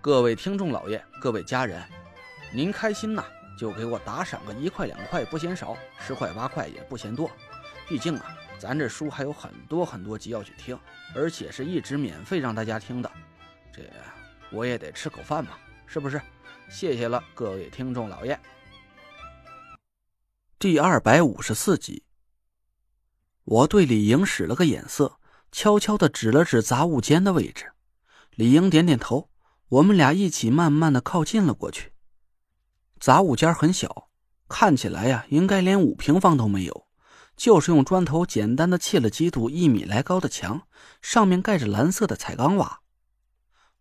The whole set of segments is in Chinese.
各位听众老爷，各位家人，您开心呐，就给我打赏个一块两块不嫌少，十块八块也不嫌多。毕竟啊，咱这书还有很多很多集要去听，而且是一直免费让大家听的，这我也得吃口饭嘛，是不是？谢谢了，各位听众老爷。第二百五十四集，我对李莹使了个眼色，悄悄的指了指杂物间的位置。李莹点点头。我们俩一起慢慢的靠近了过去。杂物间很小，看起来呀，应该连五平方都没有，就是用砖头简单的砌了几堵一米来高的墙，上面盖着蓝色的彩钢瓦。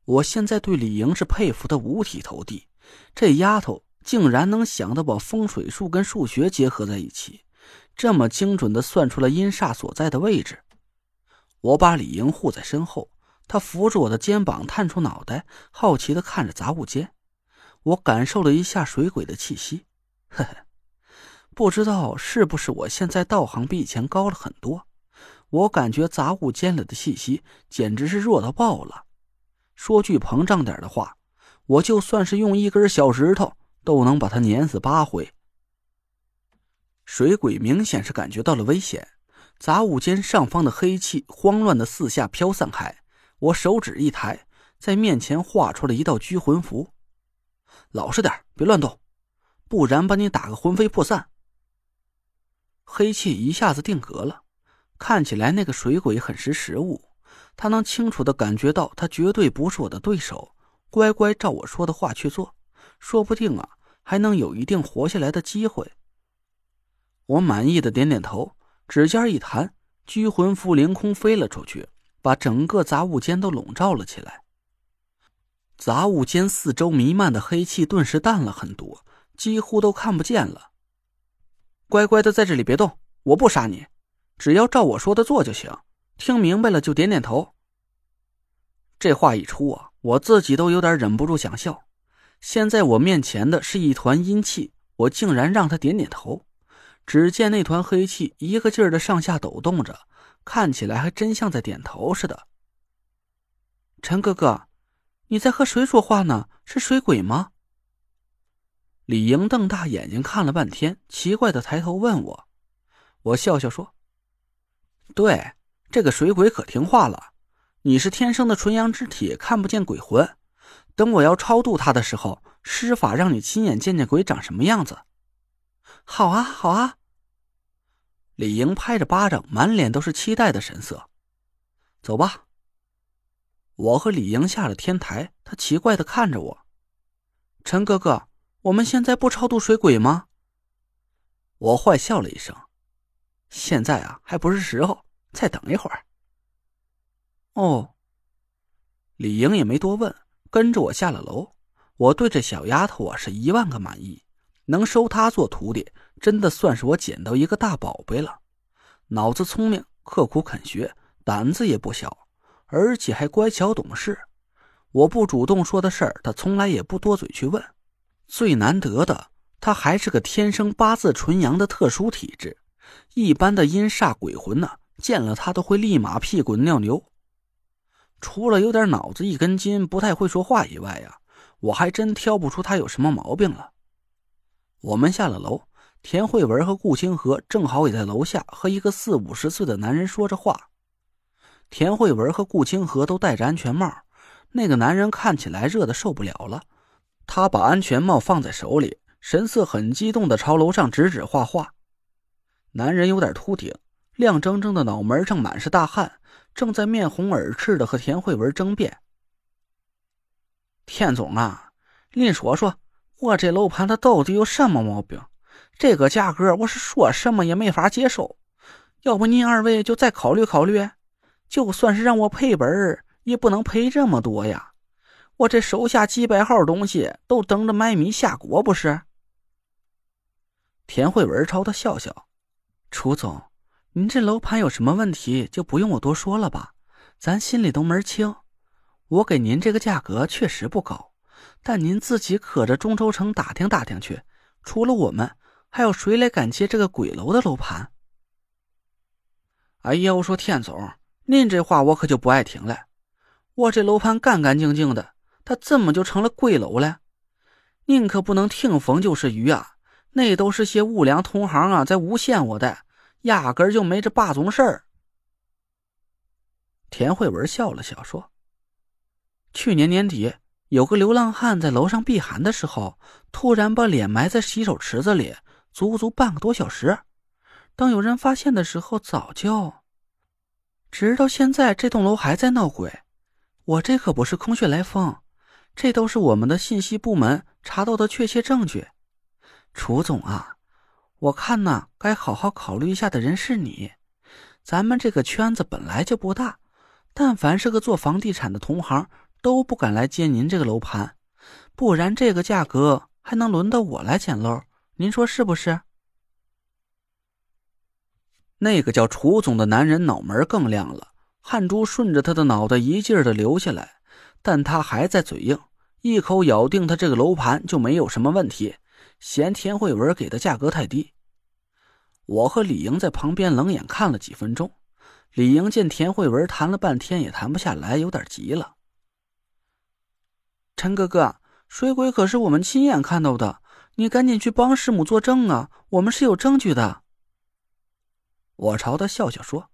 我现在对李莹是佩服的五体投地，这丫头竟然能想到把风水术跟数学结合在一起，这么精准的算出了阴煞所在的位置。我把李莹护在身后。他扶着我的肩膀，探出脑袋，好奇的看着杂物间。我感受了一下水鬼的气息，呵呵，不知道是不是我现在道行比以前高了很多。我感觉杂物间里的气息简直是弱到爆了。说句膨胀点的话，我就算是用一根小石头都能把它碾死八回。水鬼明显是感觉到了危险，杂物间上方的黑气慌乱的四下飘散开。我手指一抬，在面前画出了一道拘魂符。老实点，别乱动，不然把你打个魂飞魄散。黑气一下子定格了，看起来那个水鬼很识时务，他能清楚的感觉到他绝对不是我的对手，乖乖照我说的话去做，说不定啊还能有一定活下来的机会。我满意的点点头，指尖一弹，拘魂符凌空飞了出去。把整个杂物间都笼罩了起来。杂物间四周弥漫的黑气顿时淡了很多，几乎都看不见了。乖乖的在这里别动，我不杀你，只要照我说的做就行。听明白了就点点头。这话一出啊，我自己都有点忍不住想笑。现在我面前的是一团阴气，我竟然让他点点头。只见那团黑气一个劲儿的上下抖动着。看起来还真像在点头似的。陈哥哥，你在和谁说话呢？是水鬼吗？李莹瞪大眼睛看了半天，奇怪的抬头问我。我笑笑说：“对，这个水鬼可听话了。你是天生的纯阳之体，看不见鬼魂。等我要超度他的时候，施法让你亲眼见见鬼长什么样子。”好啊，好啊。李莹拍着巴掌，满脸都是期待的神色。走吧。我和李莹下了天台，他奇怪的看着我。陈哥哥，我们现在不超度水鬼吗？我坏笑了一声。现在啊，还不是时候，再等一会儿。哦。李莹也没多问，跟着我下了楼。我对这小丫头啊，是一万个满意。能收他做徒弟，真的算是我捡到一个大宝贝了。脑子聪明，刻苦肯学，胆子也不小，而且还乖巧懂事。我不主动说的事儿，她从来也不多嘴去问。最难得的，他还是个天生八字纯阳的特殊体质。一般的阴煞鬼魂呢，见了他都会立马屁滚尿流。除了有点脑子一根筋，不太会说话以外呀，我还真挑不出他有什么毛病了。我们下了楼，田慧文和顾清河正好也在楼下和一个四五十岁的男人说着话。田慧文和顾清河都戴着安全帽，那个男人看起来热的受不了了，他把安全帽放在手里，神色很激动的朝楼上指指画画。男人有点秃顶，亮铮铮的脑门上满是大汗，正在面红耳赤的和田慧文争辩：“田总啊，您说说。”我这楼盘它到底有什么毛病？这个价格我是说什么也没法接受。要不您二位就再考虑考虑？就算是让我赔本也不能赔这么多呀！我这手下几百号东西都等着买米下锅，不是？田慧文朝他笑笑：“楚总，您这楼盘有什么问题，就不用我多说了吧？咱心里都门清。我给您这个价格确实不高，但您自己可着中州城打听打听去，除了我们，还有谁来敢接这个鬼楼的楼盘？”哎呀，我说田总，您这话我可就不爱听了。我这楼盘干干净净的，它怎么就成了鬼楼了？您可不能听风就是雨啊！那都是些无良同行啊，在诬陷我的，压根就没这霸总事儿。田慧文笑了笑说：“去年年底，有个流浪汉在楼上避寒的时候，突然把脸埋在洗手池子里，足足半个多小时。当有人发现的时候，早就……直到现在，这栋楼还在闹鬼。我这可不是空穴来风，这都是我们的信息部门查到的确切证据。”楚总啊，我看呢，该好好考虑一下的人是你。咱们这个圈子本来就不大，但凡是个做房地产的同行，都不敢来接您这个楼盘，不然这个价格还能轮到我来捡漏？您说是不是？那个叫楚总的男人脑门更亮了，汗珠顺着他的脑袋一劲儿的流下来，但他还在嘴硬，一口咬定他这个楼盘就没有什么问题。嫌田慧文给的价格太低，我和李莹在旁边冷眼看了几分钟。李莹见田慧文谈了半天也谈不下来，有点急了。陈哥哥，水鬼可是我们亲眼看到的，你赶紧去帮师母作证啊！我们是有证据的。我朝他笑笑说：“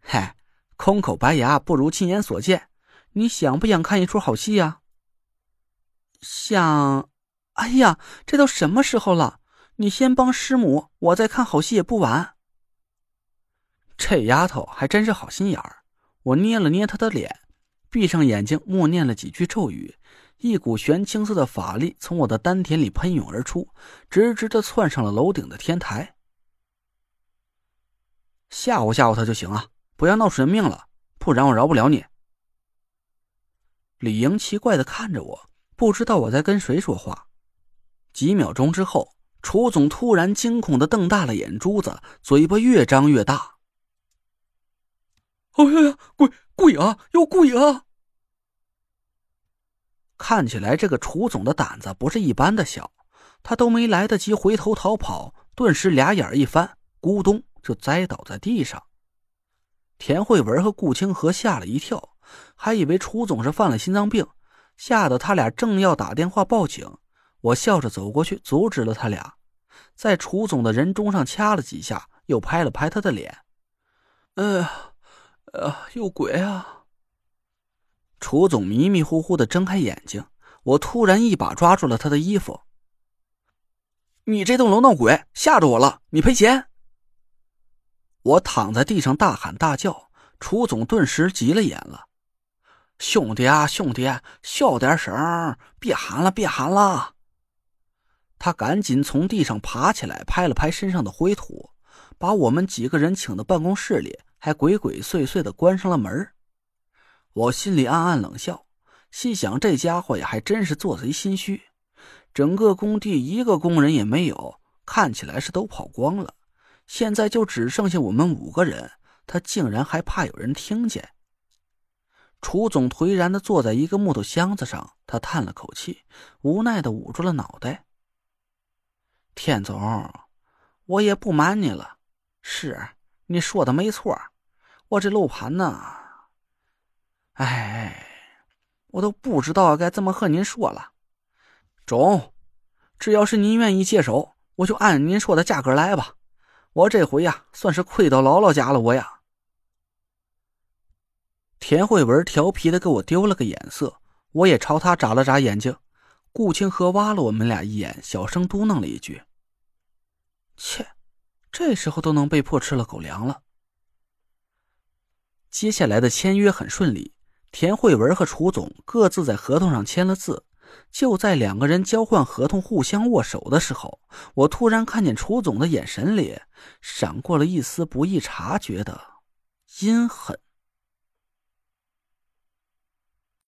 嗨，空口白牙不如亲眼所见。你想不想看一出好戏呀？”想。哎呀，这都什么时候了？你先帮师母，我再看好戏也不晚。这丫头还真是好心眼儿。我捏了捏她的脸，闭上眼睛，默念了几句咒语，一股玄青色的法力从我的丹田里喷涌而出，直直的窜上了楼顶的天台。吓唬吓唬他就行啊，不要闹出人命了，不然我饶不了你。李莹奇怪的看着我，不知道我在跟谁说话。几秒钟之后，楚总突然惊恐的瞪大了眼珠子，嘴巴越张越大。“哎呀呀，鬼鬼啊，有鬼啊！”看起来这个楚总的胆子不是一般的小，他都没来得及回头逃跑，顿时俩眼一翻，咕咚就栽倒在地上。田慧文和顾清河吓了一跳，还以为楚总是犯了心脏病，吓得他俩正要打电话报警。我笑着走过去，阻止了他俩，在楚总的人中上掐了几下，又拍了拍他的脸。哎啊，有鬼啊！楚总迷迷糊糊的睁开眼睛，我突然一把抓住了他的衣服。你这栋楼闹鬼，吓着我了，你赔钱！我躺在地上大喊大叫，楚总顿时急了眼了：“兄弟啊，兄弟，小点声，别喊了，别喊了！”他赶紧从地上爬起来，拍了拍身上的灰土，把我们几个人请到办公室里，还鬼鬼祟祟的关上了门。我心里暗暗冷笑，心想这家伙呀，还真是做贼心虚。整个工地一个工人也没有，看起来是都跑光了。现在就只剩下我们五个人，他竟然还怕有人听见。楚总颓然的坐在一个木头箱子上，他叹了口气，无奈的捂住了脑袋。田总，我也不瞒你了，是你说的没错，我这楼盘呢，哎，我都不知道该怎么和您说了。中，只要是您愿意接手，我就按您说的价格来吧。我这回呀，算是亏到姥姥家了，我呀。田慧文调皮的给我丢了个眼色，我也朝他眨了眨眼睛。顾清河挖了我们俩一眼，小声嘟囔了一句：“切，这时候都能被迫吃了狗粮了。”接下来的签约很顺利，田慧文和楚总各自在合同上签了字。就在两个人交换合同、互相握手的时候，我突然看见楚总的眼神里闪过了一丝不易察觉的阴狠。